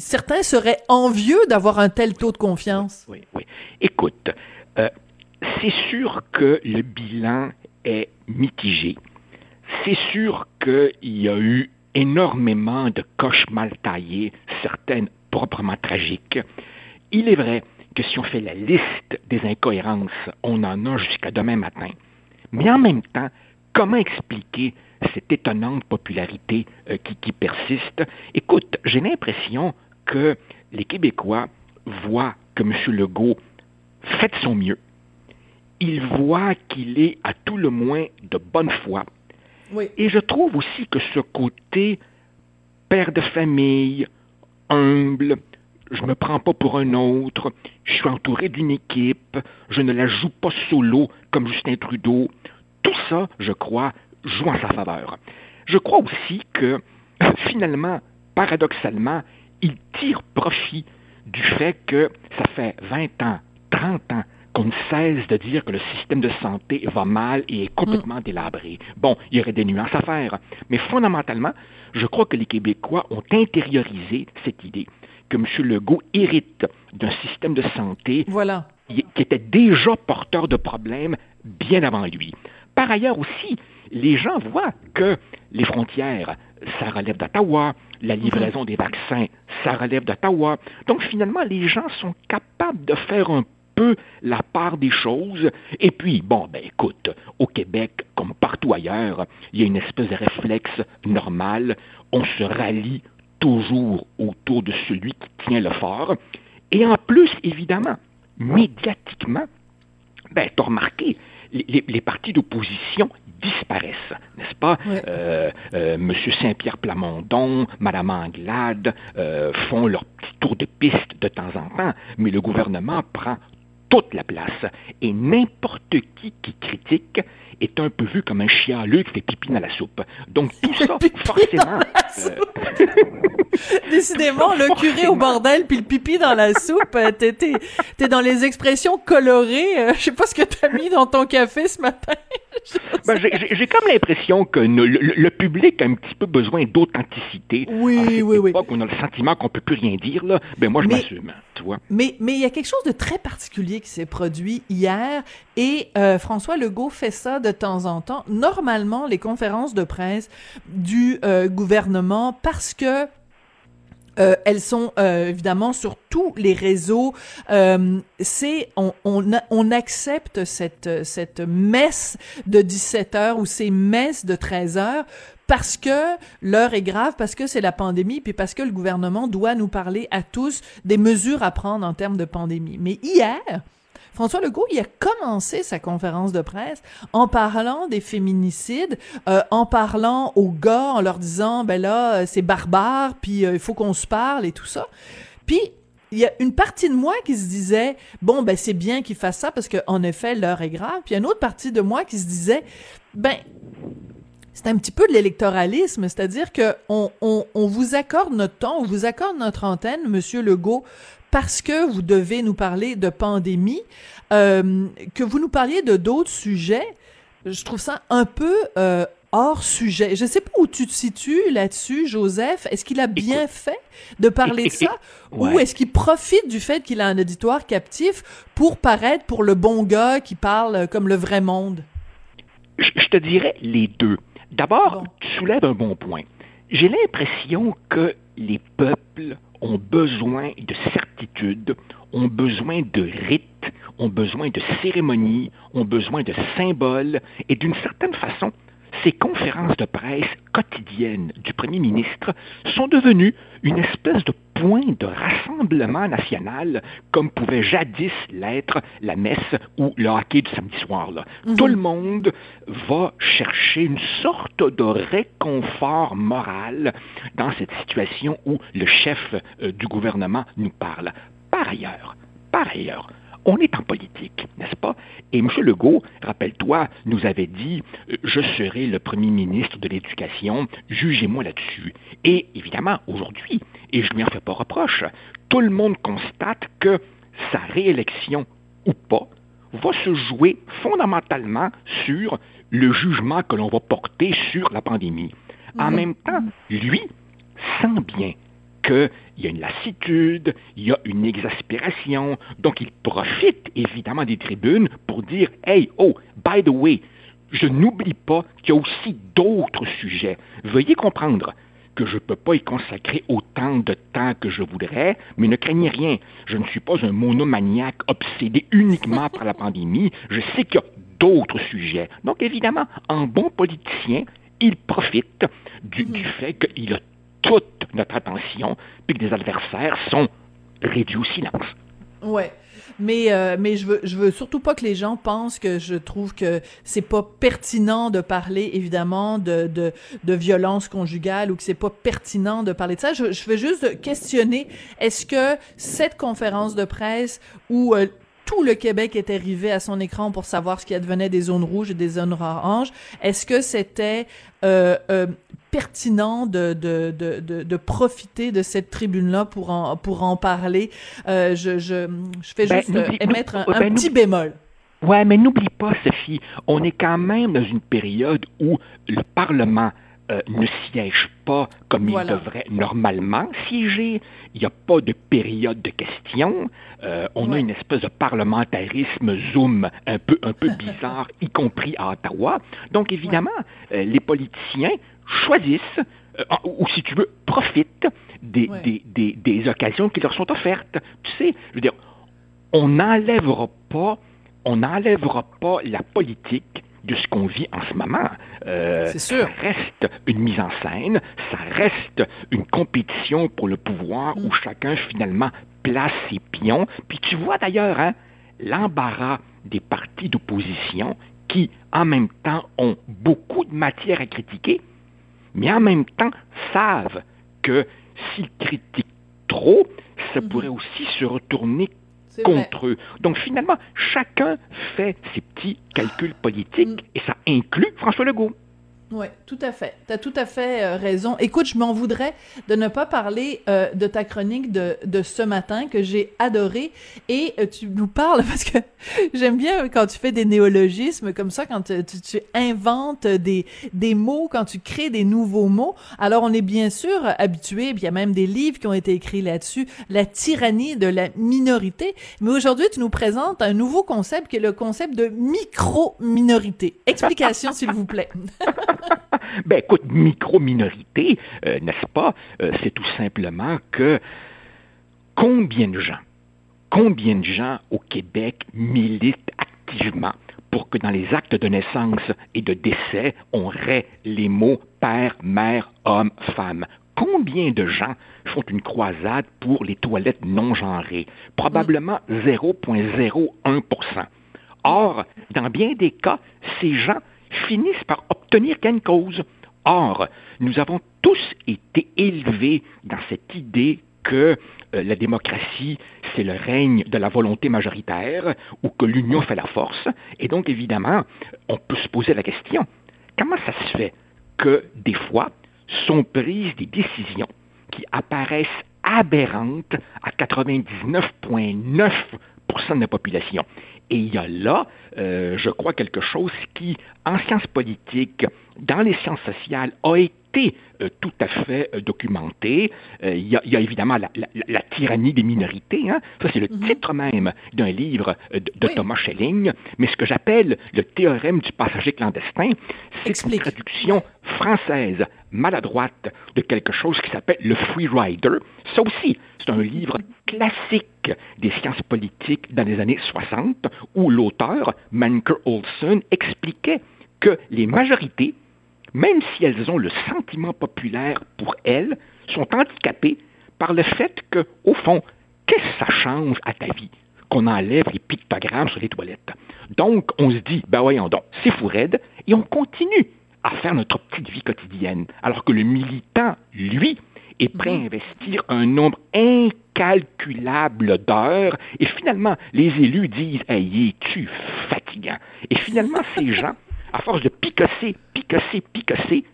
certains seraient envieux d'avoir un tel taux de confiance? Oui, oui. Écoute, euh, c'est sûr que le bilan est mitigé. C'est sûr qu'il y a eu énormément de coches mal taillées, certaines proprement tragiques. Il est vrai que si on fait la liste des incohérences, on en a jusqu'à demain matin. Mais en même temps, comment expliquer cette étonnante popularité euh, qui, qui persiste? Écoute, j'ai l'impression que les Québécois voient que M. Legault fait de son mieux. Ils voient qu'il est à tout le moins de bonne foi. Oui. Et je trouve aussi que ce côté père de famille, humble, je me prends pas pour un autre, je suis entouré d'une équipe, je ne la joue pas solo comme Justin Trudeau, tout ça, je crois, joue en sa faveur. Je crois aussi que, finalement, paradoxalement, il tire profit du fait que ça fait 20 ans, 30 ans qu'on ne cesse de dire que le système de santé va mal et est complètement délabré. Bon, il y aurait des nuances à faire, mais fondamentalement, je crois que les Québécois ont intériorisé cette idée que M. Legault hérite d'un système de santé voilà qui était déjà porteur de problèmes bien avant lui. Par ailleurs aussi, les gens voient que les frontières, ça relève d'Ottawa, la livraison des vaccins, ça relève d'Ottawa. Donc finalement, les gens sont capables de faire un peu la part des choses. Et puis, bon, ben écoute, au Québec, comme partout ailleurs, il y a une espèce de réflexe normal. On se rallie toujours autour de celui qui tient le fort. Et en plus, évidemment, médiatiquement, ben, tu as remarqué, les, partis d'opposition disparaissent, n'est-ce pas? Euh, euh, Monsieur Saint-Pierre Plamondon, Madame Anglade euh, font leur petit tour de piste de temps en temps, mais le gouvernement prend toute la place. Et n'importe qui qui critique est un peu vu comme un chialeux qui fait pipi dans la soupe. Donc tout ça, forcément... euh, Décidément, le curé au bordel puis le pipi dans la soupe, euh, t'es, t'es, t'es dans les expressions colorées. euh, je sais pas ce que t'as mis dans ton café ce matin. Ben, j'ai- comme l'impression que le, le public a un petit peu besoin d'authenticité. Oui, À cette oui, oui. on a le sentiment qu'on peut plus rien dire, là. Ben, moi, je Mais- m'assume, tu vois. Mais mais il y a quelque chose de très particulier qui s'est produit hier et euh, François Legault fait ça de temps en temps. Normalement, les conférences de presse du euh, gouvernement parce que euh, elles sont évidemment sur tous les réseaux. C'est on, on accepte cette cette messe de 17 heures ou ces messes de 13 heures parce que l'heure est grave, parce que c'est la pandémie, puis parce que le gouvernement doit nous parler à tous des mesures à prendre en termes de pandémie. Mais hier, François Legault, il a commencé sa conférence de presse en parlant des féminicides, euh, en parlant aux gars, en leur disant, ben là, euh, c'est barbare, puis euh, il faut qu'on se parle et tout ça. Puis, il y a une partie de moi qui se disait bon ben c'est bien qu'il fasse ça parce qu'en effet l'heure est grave puis il y a une autre partie de moi qui se disait ben c'est un petit peu de l'électoralisme, c'est-à-dire que on, on, on, vous accorde notre temps, on vous accorde notre antenne, Monsieur Legault, parce que vous devez nous parler de pandémie, euh, que vous nous parliez de d'autres sujets. Je trouve ça un peu euh, hors sujet. Je ne sais pas où tu te situes là-dessus, Joseph. Est-ce qu'il a bien fait de parler de ça? Ou est-ce qu'il profite du fait qu'il a un auditoire captif pour paraître pour le bon gars qui parle comme le vrai monde? Je te dirais les deux. D'abord, tu soulèves un bon point. J'ai l'impression que les peuples ont besoin de certitude, ont besoin de rites, ont besoin de cérémonies, ont besoin de symboles, et d'une certaine façon, ces conférences de presse quotidiennes du Premier ministre sont devenues une espèce de point de rassemblement national, comme pouvait jadis l'être la messe ou le hockey du samedi soir. Mhm. Tout le monde va chercher une sorte de réconfort moral dans cette situation où le chef euh, du gouvernement nous parle. Par ailleurs, par ailleurs, on est en politique, n'est-ce pas? Et M. Legault, rappelle-toi, nous avait dit euh, Je serai le premier ministre de l'Éducation, jugez-moi là-dessus. Et évidemment, aujourd'hui, et je ne lui en fais pas reproche, tout le monde constate que sa réélection ou pas va se jouer fondamentalement sur le jugement que l'on va porter sur la pandémie. En même temps, lui sent bien qu'il y a une lassitude, il y a une exaspération, donc il profite évidemment des tribunes pour dire Hey, oh, by the way, je n'oublie pas qu'il y a aussi d'autres sujets. Veuillez comprendre que je ne peux pas y consacrer autant de temps que je voudrais, mais ne craignez rien, je ne suis pas un monomaniaque obsédé uniquement par la pandémie, je sais qu'il y a d'autres sujets. Donc évidemment, en bon politicien, il profite du, du fait qu'il a toute notre attention, puis que des adversaires sont réduits au silence. Ouais. Mais euh, mais je veux veux surtout pas que les gens pensent que je trouve que c'est pas pertinent de parler évidemment de de, violence conjugale ou que c'est pas pertinent de parler de ça. Je, veux juste questionner est-ce que cette conférence de presse où euh, tout le Québec est arrivé à son écran pour savoir ce qui advenait des zones rouges et des zones oranges. Est-ce que c'était euh, euh, pertinent de, de, de, de, profiter de cette tribune-là pour en, pour en parler? Euh, je, je, je fais ben, juste émettre un, ben, petit bémol. Ouais, mais n'oublie pas, Sophie, on est quand même dans une période où le Parlement euh, ne siège pas comme il devrait normalement siéger. Il n'y a pas de période de questions. Euh, on a une espèce de parlementarisme Zoom un peu, un peu bizarre, y compris à Ottawa. Donc, évidemment, euh, les politiciens choisissent, ou si tu veux, profitent des, des, des, des occasions qui leur sont offertes. Tu sais, je veux dire, on n'enlèvera pas, on n'enlèvera pas la politique de ce qu'on vit en ce moment. Euh, sûr. Ça reste une mise en scène, ça reste une compétition pour le pouvoir où mm. chacun finalement place ses pions. Puis tu vois d'ailleurs hein, l'embarras des partis d'opposition qui, en même temps, ont beaucoup de matière à critiquer, mais en même temps savent que s'ils critiquent trop, ça mm-hmm. pourrait aussi se retourner contre eux. Donc finalement, chacun fait ses petits calculs politiques mm. et ça inclut François Legault. Oui, tout à fait. Tu as tout à fait euh, raison. Écoute, je m'en voudrais de ne pas parler euh, de ta chronique de, de ce matin que j'ai adoré. Et euh, tu nous parles, parce que j'aime bien quand tu fais des néologismes comme ça, quand tu, tu, inventes des, des mots, quand tu crées des nouveaux mots. Alors, on est bien sûr habitué, il y a même des livres qui ont été écrits là-dessus, la tyrannie de la minorité. Mais aujourd'hui, tu nous présentes un nouveau concept qui est le concept de micro-minorité. Explication, s'il vous plaît. ben écoute, micro-minorité, euh, n'est-ce pas? Euh, c'est tout simplement que combien de gens, combien de gens au Québec militent activement pour que dans les actes de naissance et de décès, on raie les mots père, mère, homme, femme. Combien de gens font une croisade pour les toilettes non genrées? Probablement 0,01% Or, dans bien des cas, ces gens finissent par obtenir gain cause. Or, nous avons tous été élevés dans cette idée que euh, la démocratie, c'est le règne de la volonté majoritaire ou que l'union fait la force. Et donc, évidemment, on peut se poser la question, comment ça se fait que des fois sont prises des décisions qui apparaissent aberrantes à 99,9% de la population? Et il y a là, euh, je crois, quelque chose qui, en sciences politiques, dans les sciences sociales, a été euh, tout à fait euh, documenté. Il y, a, évidemment la, tyrannie des minorités. Hein. Ça, c'est le mhm. titre même d'un livre de, Thomas Schelling. Mais ce que j'appelle le théorème du passager clandestin, c'est une traduction française maladroite de quelque chose qui s'appelle le free rider. Ça aussi, c'est un livre classique des sciences politiques dans les années 60 où l'auteur, Manker Olson, expliquait que les majorités, même si elles ont le sentiment populaire pour elles, sont handicapées par le fait que, au fond, qu'est-ce que ça change à ta vie qu'on enlève les pictogrammes sur les toilettes? Donc, on se dit, ben voyons donc, c'est fou raide, et on continue à faire notre petite vie quotidienne. Alors que le militant, lui, est prêt à mhm. investir un nombre incalculable d'heures et finalement, les élus disent Hey, es-tu fatigant Et finalement, ces gens, à force de picasser, picasser, picasser,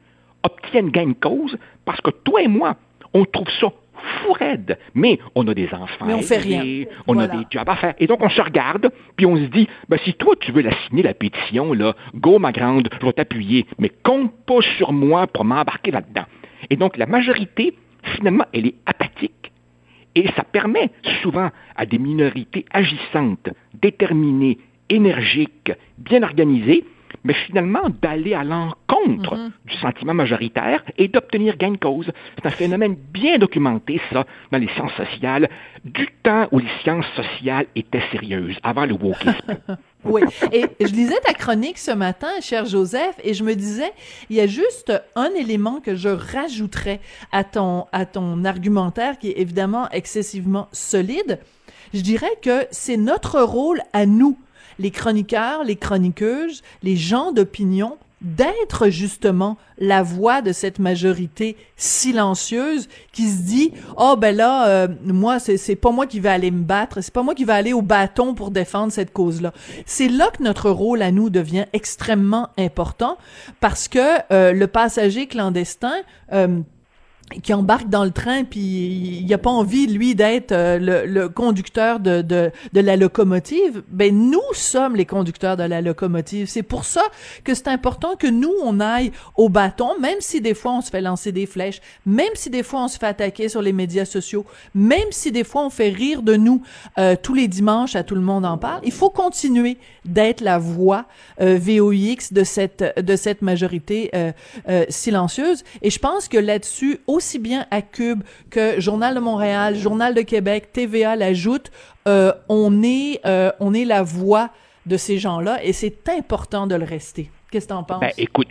obtiennent gain de cause parce que toi et moi, on trouve ça fou raide. Mais on a des enfants. Mais on fait rien. On a des jobs à faire. Et donc, on se regarde, puis on se dit, ben, si toi, tu veux la signer, la pétition, là, go, ma grande, je vais t'appuyer, mais compte pas sur moi pour m'embarquer là-dedans. Et donc, la majorité, finalement, elle est apathique. Et ça permet souvent à des minorités agissantes, déterminées, énergiques, bien organisées, mais finalement d'aller à l'encontre mhm. du sentiment majoritaire et d'obtenir gain de cause. C'est un phénomène bien documenté, ça, dans les sciences sociales, du temps où les sciences sociales étaient sérieuses, avant le wokisme. oui, et je lisais ta chronique ce matin, cher Joseph, et je me disais, il y a juste un élément que je rajouterais à ton, à ton argumentaire qui est évidemment excessivement solide. Je dirais que c'est notre rôle à nous les chroniqueurs, les chroniqueuses, les gens d'opinion d'être justement la voix de cette majorité silencieuse qui se dit oh ben là euh, moi c'est c'est pas moi qui vais aller me battre c'est pas moi qui vais aller au bâton pour défendre cette cause là c'est là que notre rôle à nous devient extrêmement important parce que euh, le passager clandestin euh, qui embarque dans le train puis il a pas envie lui d'être euh, le, conducteur de, de, la locomotive. Ben nous sommes les conducteurs de la locomotive. C'est pour ça que c'est important que nous on aille au bâton même si des fois on se fait lancer des flèches même si des fois on se fait attaquer sur les médias sociaux même si des fois on fait rire de nous euh, tous les dimanches à tout le monde en parle. Il faut continuer d'être la voix euh, VOX de cette de cette majorité euh, silencieuse. Et je pense que là-dessus aussi bien à Cube que Journal de Montréal, Journal de Québec, TVA l'ajoute, euh, on est euh, on est la voix de ces gens-là et c'est important de le rester. Qu'est-ce que tu en penses? Ben, écoute,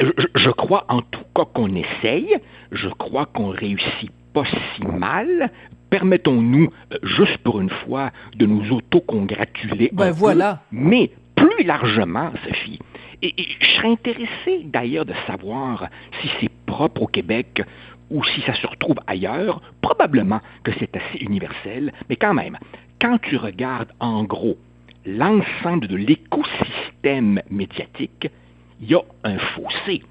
je, je, crois en tout cas qu'on essaye. Je crois qu'on réussit pas si mal. Permettons-nous, euh, juste pour une fois, de nous autocongratuler. Ben voilà. mais plus largement, Sophie, et, je serais intéressé d'ailleurs de savoir si c'est propre au Québec ou si ça se retrouve ailleurs. Probablement que c'est assez universel, mais quand même, quand tu regardes en gros l'ensemble de l'écosystème médiatique, il y a un fossé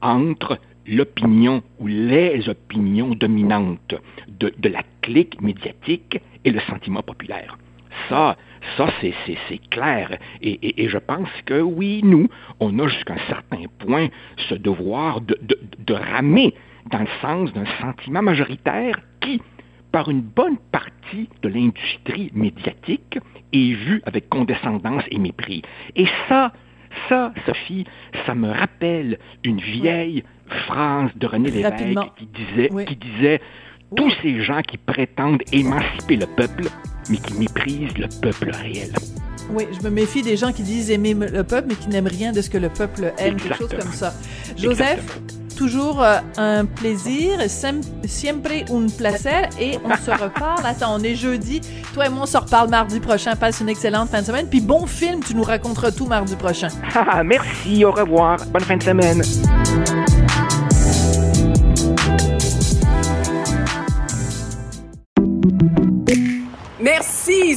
entre l'opinion ou les opinions dominantes de, de, la clique médiatique et le sentiment populaire. Ça, ça, c'est clair. Et, je pense que oui, nous, on a jusqu'à un certain point ce devoir de, de, ramer dans le sens d'un sentiment majoritaire qui, par une bonne partie de l'industrie médiatique, est vu avec condescendance et mépris. Et ça, ça, Sophie, ça me rappelle une vieille phrase de René Lévesque qui disait, qui disait tous ces gens qui prétendent émanciper le peuple mais qui méprisent le peuple réel. Oui, je me méfie des gens qui disent aimer le peuple, mais qui n'aiment rien de ce que le peuple aime, quelque chose comme ça. Joseph, toujours euh, un plaisir, siempre un placer, et on se reparle. Attends, on est jeudi. Toi et moi, on se reparle mardi prochain. Passe une excellente fin de semaine. Puis bon film, tu nous raconteras tout mardi prochain. Ah, merci, au revoir. Bonne fin de semaine.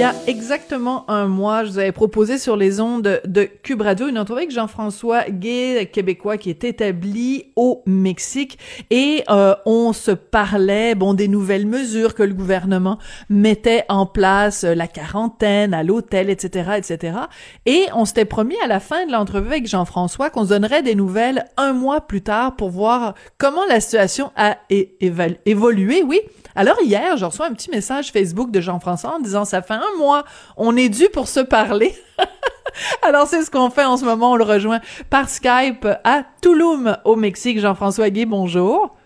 Il y a exactement un mois, je vous avais proposé sur les ondes de Cube Radio une entrevue avec Jean-François Gay, québécois qui est établi au Mexique, et euh, on se parlait bon des nouvelles mesures que le gouvernement mettait en place, euh, la quarantaine à l'hôtel, etc., etc. Et on s'était promis à la fin de l'entrevue avec Jean-François qu'on se donnerait des nouvelles un mois plus tard pour voir comment la situation a évolué, oui. Alors hier, je reçois un petit message Facebook de Jean-François en disant ça fait un mois, on est dû pour se parler. Alors c'est ce qu'on fait en ce moment, on le rejoint par Skype à Tulum au Mexique. Jean-François Guy, bonjour.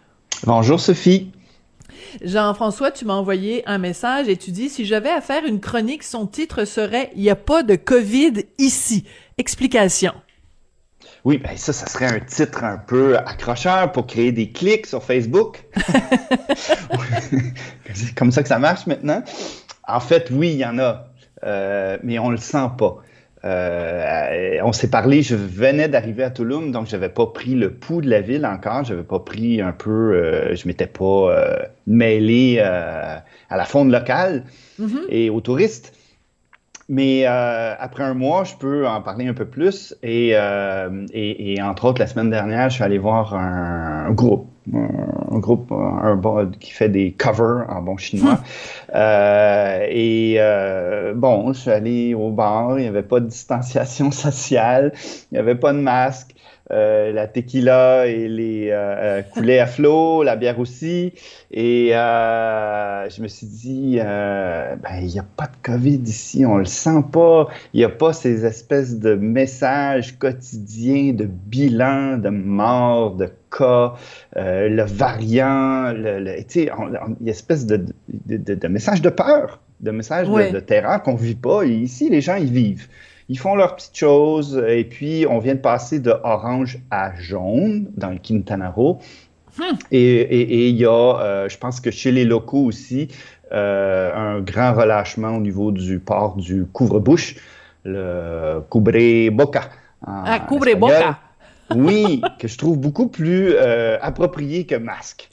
Bonjour Sophie. Jean-François, tu m'as envoyé un message et tu dis si j'avais à faire une chronique, son titre serait Il n'y a pas de COVID ici. Explication. Oui, ben ça, ça serait un titre un peu accrocheur pour créer des clics sur Facebook. C'est comme ça que ça marche maintenant. En fait, oui, il y en a, euh, mais on le sent pas. Euh, on s'est parlé, je venais d'arriver à Tulum, donc j'avais pas pris le pouls de la ville encore, j'avais pas pris un peu, euh, je m'étais pas euh, mêlé à la faune locale et aux touristes. Mais euh, après un mois, je peux en parler un peu plus. Et, euh, et, et entre autres, la semaine dernière, je suis allé voir un, groupe, un, groupe un, bon- qui fait des covers en bon chinois. Euh, et euh, bon, je suis allé au bar, il n'y avait pas de distanciation sociale, il n'y avait pas de masque. Euh, la tequila et les euh, euh, à flot, la bière aussi. Et euh, je me suis dit, euh, ben, il n'y a pas de COVID ici, on le sent pas. Il n'y a pas ces espèces de messages quotidiens de bilan, de morts, de cas, euh, le variant, le, le- tu sais, il y a une espèce de, de, de, de messages de peur, de messages de- de, terreur qu'on vit pas. Et ici, les gens, ils vivent. Ils font leurs petites choses et puis on vient de passer de orange à jaune dans le Quintana Roo. Et il y a, euh, je pense que chez les locaux aussi, euh, un grand relâchement au niveau du port du couvre-bouche, le cubre-boca. en Ah, cubre espagnol. boca. Oui, que je trouve beaucoup plus euh, approprié que masque.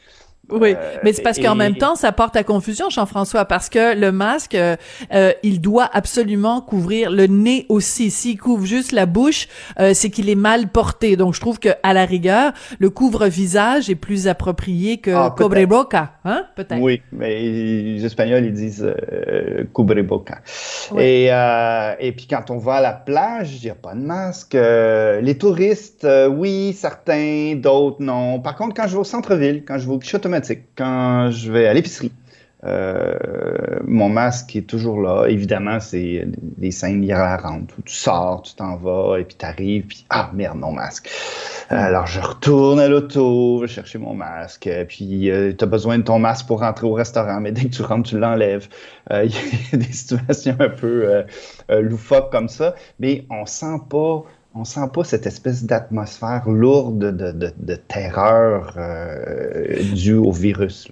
Oui, Euh, mais c'est parce qu'en même temps, ça porte à confusion, Jean-François, parce que le masque, euh, euh, il doit absolument couvrir le nez aussi. S'il couvre juste la bouche, euh, c'est qu'il est mal porté. Donc, je trouve que à la rigueur, le couvre-visage est plus approprié que Ah, peut-être. cobre-boca, hein, peut-être. Oui, mais les Espagnols, ils disent euh, cubre-boca. Ouais. Et, euh, et puis quand on va à la plage, il n'y a pas de masque. Euh, les touristes, euh, oui, certains, d'autres, non. Par contre, quand je vais au centre-ville, quand je vais au quand je vais à l'épicerie, euh, mon masque est toujours là. Évidemment, c'est des scènes hilarantes où tu sors, tu t'en vas, et puis tu arrives, puis ah merde, mon masque. Alors, je retourne à l'auto, je vais chercher mon masque, euh, puis tu as besoin de ton masque pour rentrer au restaurant, mais dès que tu rentres, tu l'enlèves. Euh, Il y a des situations un peu euh, euh, loufoques comme ça, mais on sent pas on sent pas cette espèce d'atmosphère lourde de, terreur euh, due au virus.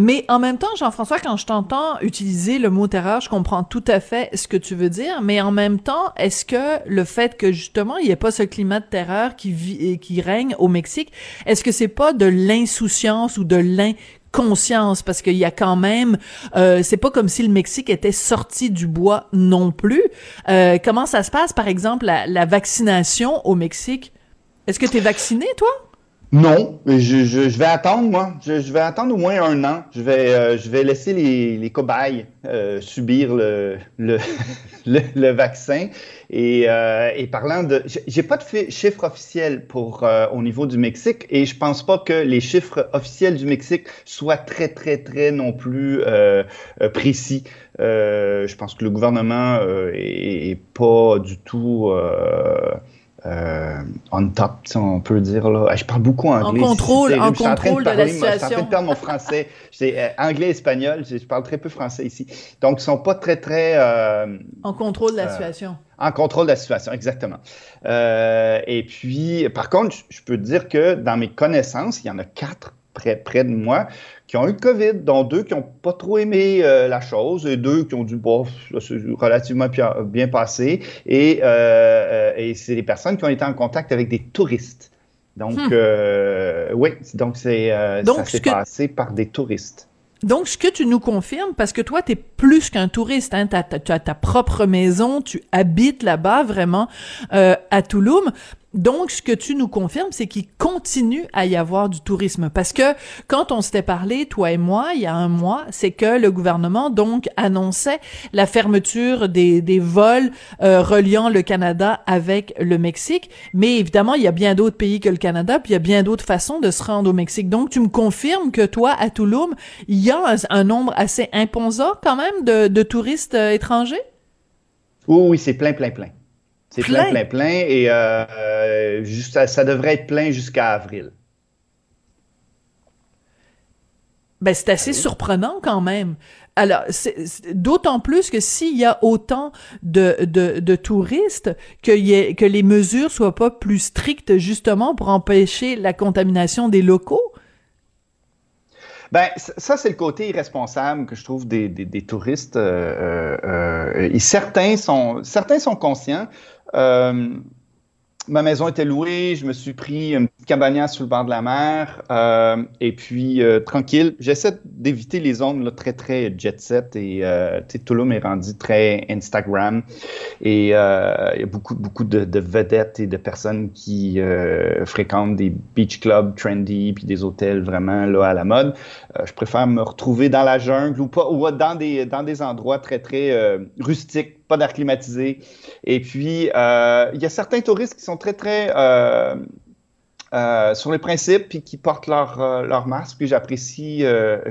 Mais en même temps, Jean-François, quand je t'entends utiliser le mot terreur, je comprends tout à fait ce que tu veux dire, mais en même temps, est-ce que le fait que justement il n'y ait pas ce climat de terreur qui règne au Mexique, est-ce que c'est pas de l'insouciance ou de l'inconscience parce qu'il y a quand même, euh, c'est pas comme si le Mexique était sorti du bois non plus. Euh, comment ça se passe, par exemple, la, la vaccination au Mexique? Est-ce que tu es vacciné, toi? Non, je, je, je vais attendre, moi. Je, je vais attendre au moins un an. Je vais, euh, je vais laisser les, les cobayes euh, subir le, le, le, vaccin. Et, euh, et parlant de... j'ai- pas de chiffres officiels pour, euh, au niveau du Mexique et je pense pas que les chiffres officiels du Mexique soient très, très, très non plus euh, euh, précis. Je pense que le gouvernement est, est pas du tout... euh, euh, on top, on peut dire. Là. Je parle beaucoup anglais. En contrôle, en contrôle de, de, la situation. Je suis en train de perdre mon français. euh, anglais, espagnol, je, je, parle très peu français ici. Donc, ils sont pas très, très... Euh, en contrôle de la situation. En contrôle de la situation, exactement. Euh, et puis, par contre, je peux te dire que dans mes connaissances, il y en a quatre près, près de moi qui ont eu le COVID, dont deux qui n'ont pas trop aimé euh, la chose et deux qui ont dit, bon, c'est relativement bien passé. Et, euh, et c'est des personnes qui ont été en contact avec des touristes. Donc, hmm. euh, oui, donc c'est ça s'est que... passé par des touristes. Donc, ce que tu nous confirmes, parce que toi, tu es plus qu'un touriste, hein, tu as, ta propre maison, tu habites là-bas vraiment euh, à Touloum. Donc, ce que tu nous confirmes, c'est qu'il continue à y avoir du tourisme. Parce que quand on s'était parlé, toi et moi, il y a un mois, c'est que le gouvernement, donc, annonçait la fermeture des, des vols euh, reliant le Canada avec le Mexique. Mais évidemment, il y a bien d'autres pays que le Canada, puis il y a bien d'autres façons de se rendre au Mexique. Donc, tu me confirmes que toi, à Touloum, il y a un, nombre assez imposant quand même de, de touristes euh, étrangers? Oui, oui, c'est plein, plein, plein. C'est plein, plein, plein. Et euh, juste, ça, ça, devrait être plein jusqu'à avril. Ben, c'est assez Allez. surprenant quand même. Alors, d'autant plus que s'il y a autant de, de, de touristes, que, y ait, que les mesures soient pas plus strictes justement pour empêcher la contamination des locaux. Ben, ça, c'est le côté irresponsable que je trouve des, des, des touristes. Euh, euh, et certains sont, certains sont conscients. Euh, ma maison était louée, je me suis pris une petite cabanière sur le bord de la mer, euh, et puis euh, tranquille. J'essaie d'éviter les zones très très jet set et euh, Toulouse est rendu très Instagram et il y a beaucoup beaucoup de, de, vedettes et de personnes qui fréquentent des beach clubs trendy puis des hôtels vraiment là à la mode. Je préfère me retrouver dans la jungle ou dans des dans des endroits très très rustiques pas d'air climatisé. Et puis, euh, il y a certains touristes qui sont très, très euh, euh, sur les principes puis qui portent leur, leur masque, puis j'apprécie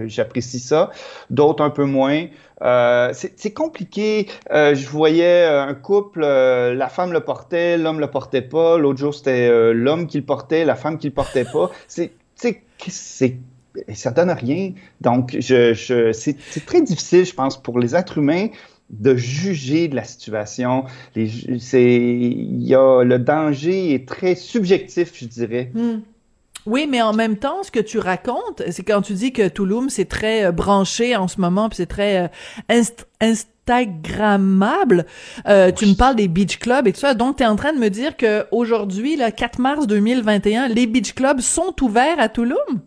j'apprécie ça. D'autres un peu moins. C'est compliqué. je voyais un couple, la femme le portait, l'homme le portait pas. L'autre jour, c'était l'homme qui le portait, la femme qui le portait pas. C'est c'est ça donne rien. Donc, je, je c'est très difficile, je pense, pour les êtres humains de juger de la situation. Les, il y a, le danger est très subjectif, je dirais. Hmm. Oui, mais en même temps, ce que tu racontes, c'est quand tu dis que Touloum, c'est très euh, branché en ce moment, puis c'est très euh, inst Instagrammable. Euh, tu me parles des beach clubs et tout ça. Donc, tu es en train de me dire que aujourd'hui, le 4 mars 2021, les beach clubs sont ouverts à Touloum?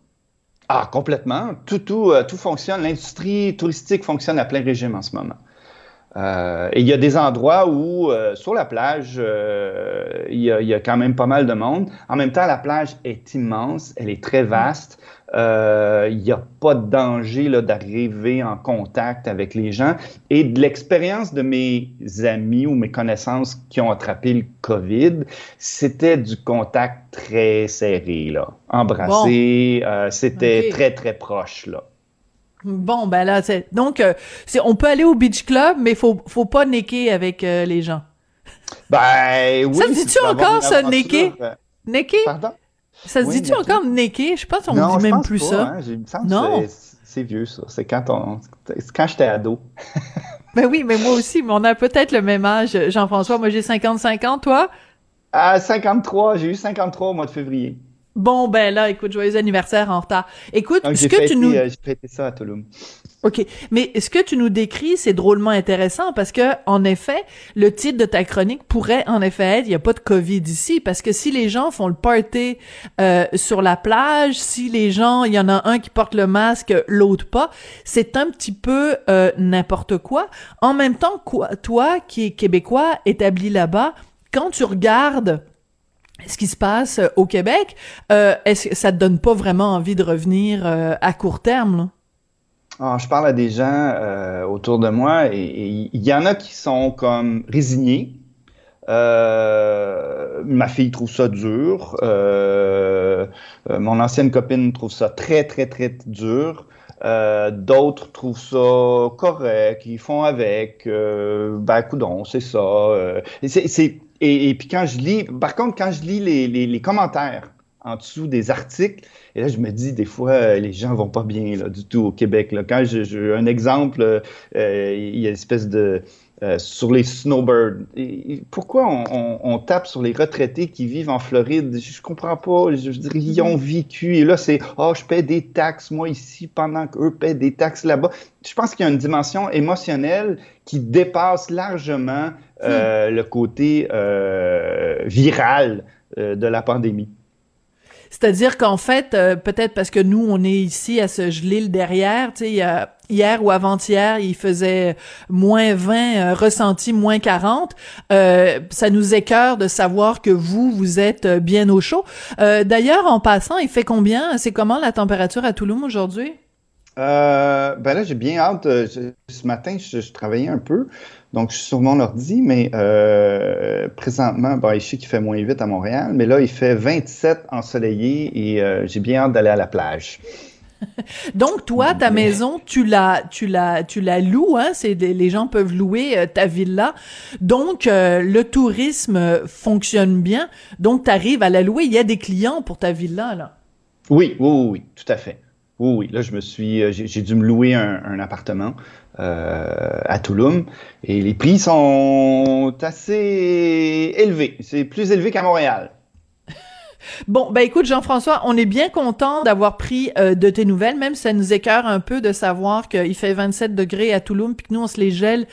Ah, complètement. Tout, tout, tout fonctionne. L'industrie touristique fonctionne à plein régime en ce moment. Euh, et il y a des endroits où, euh, sur la plage, euh, il, y a, y a, quand même pas mal de monde. En même temps, la plage est immense, elle est très vaste. Euh, il n'y a pas de danger d'arriver en contact avec les gens. Et de l'expérience de mes amis ou mes connaissances qui ont attrapé le COVID, c'était du contact très serré, là. Embrassé, bon. c'était okay. très, très proche, là. Bon, ben là, c'est donc euh, c'est on peut aller au beach club, mais faut faut pas necker avec euh, les gens. Ben oui. Ça se dit-tu encore ça, necker? Euh... Necker? Pardon? Ça se oui, dit-tu encore necker? Je pense qu'on non, dit même plus pas, ça. Hein. Non. C'est vieux ça. C'est quand on, c'est quand j'étais ado. ben oui, mais moi aussi. Mais on a peut-être le même âge, Jean-François. Moi j'ai 55 ans, toi? À 53. J'ai eu 53 au mois de février. Bon, ben là, écoute, joyeux anniversaire en retard. Écoute, Donc, ce que fêté, tu nous... Euh, j'ai fêté ça à Toulouse. OK. Mais ce que tu nous décris, c'est drôlement intéressant parce que, en effet, le titre de ta chronique pourrait, en effet, être « Il n'y a pas de COVID ici », parce que si les gens font le party euh, sur la plage, si les gens, il y en a un qui porte le masque, l'autre pas, c'est un petit peu euh, n'importe quoi. En même temps, quoi, toi, qui es québécois, établi là-bas, quand tu regardes ce qui se passe au Québec, euh, est-ce que ça te donne pas vraiment envie de revenir euh, à court terme? Ah, je parle à des gens euh, autour de moi et il y en a qui sont comme résignés. Euh, ma fille trouve ça dur. Euh, mon ancienne copine trouve ça très, très, très dur. D'autres trouvent ça correct. Ils font avec. ben, coudon, c'est ça. c'est et, puis quand je lis, par contre, quand je lis les, les, commentaires en dessous des articles, et là, je me dis, des fois, les gens vont pas bien là, du tout au Québec. Là. Quand j'ai un exemple, euh, il y a une espèce de euh, sur les snowbirds. pourquoi on, tape sur les retraités qui vivent en Floride? Je, ne comprends pas. Je, dirais, ils ont vécu. Et là, c'est, oh, je paie des taxes, moi, ici, pendant qu'eux paient des taxes là-bas. Je pense qu'il y a une dimension émotionnelle qui dépasse largement euh, hmm. le côté euh, viral de la pandémie. C'est-à-dire qu'en fait, peut-être parce que nous, on est ici à se geler le derrière, tu sais, hier ou avant-hier, il faisait moins 20, euh, ressenti moins 40. Euh, ça nous écœure de savoir que vous, vous êtes euh, bien au chaud. Euh, D'ailleurs, en passant, il fait combien? C'est comment la température à Toulouse aujourd'hui? Euh, ben là, j'ai bien hâte. ce matin, je, travaillais un peu, donc je suis sur mon ordi, mais euh, présentement, ben, je sais qu'il fait moins 8 à Montréal, mais là, il fait 27 ensoleillé et j'ai bien hâte d'aller à la plage. Donc toi, ta maison, tu la, tu la, tu la loues. Hein? C'est les gens peuvent louer euh, ta villa. Donc euh, le tourisme fonctionne bien. Donc tu arrives à la louer. Il y a des clients pour ta villa là. Oui, oui, oui, tout à fait. Oui, oui. Là, je me suis, euh, j'ai dû me louer un, appartement à Touloum et les prix sont assez élevés. C'est plus élevé qu'à Montréal. Bon, ben écoute Jean-François, on est bien content d'avoir pris euh, de tes nouvelles, même si ça nous écœure un peu de savoir qu'il fait 27 degrés à Toulouse puis que nous on se les gèle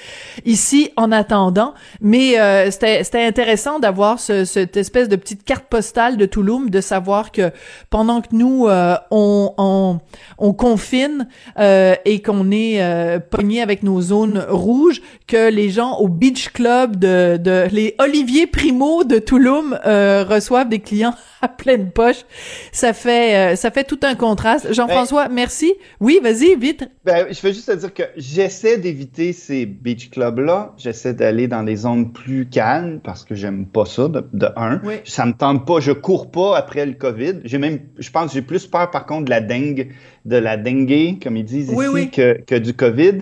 ici en attendant. Mais euh, c'était intéressant d'avoir ce, cette espèce de petite carte postale de Toulouse, de savoir que pendant que nous euh, on, on, on confine et qu'on est pogné avec nos zones rouges, que les gens au Beach Club de, de les Olivier Primo de Toulouse reçoivent des clients à pleine poche. Ça fait, euh, ça fait tout un contraste. Jean-François, ben, merci. Oui, vas-y, vite. Ben, je veux juste te dire que j'essaie d'éviter ces beach clubs-là. J'essaie d'aller dans des zones plus calmes parce que j'aime pas ça, de, un. Ça me tente pas. Je cours pas après le COVID. J'ai même, je pense, j'ai plus peur, par contre, de la dengue, de la dengue, comme ils disent ici, que, que du COVID.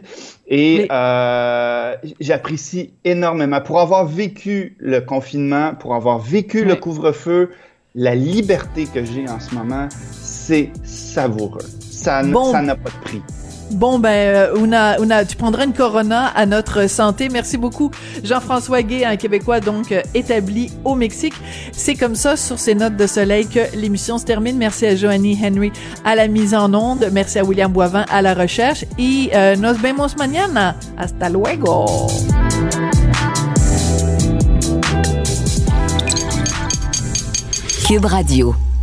Et euh, j'apprécie énormément. Pour avoir vécu le confinement, pour avoir vécu le couvre-feu, la liberté que j'ai en ce moment, c'est savoureux. Ça n'a pas de prix. Bon ben euh, Una, Una, tu prendras une Corona à notre santé. Merci beaucoup Jean-François Gay, un Québécois donc euh, établi au Mexique. C'est comme ça sur ces notes de soleil que l'émission se termine. Merci à Joanny Henry à la mise en onde. Merci à William Boivin à la recherche. Et euh, nos vemos mañana. Hasta luego. Cube Radio.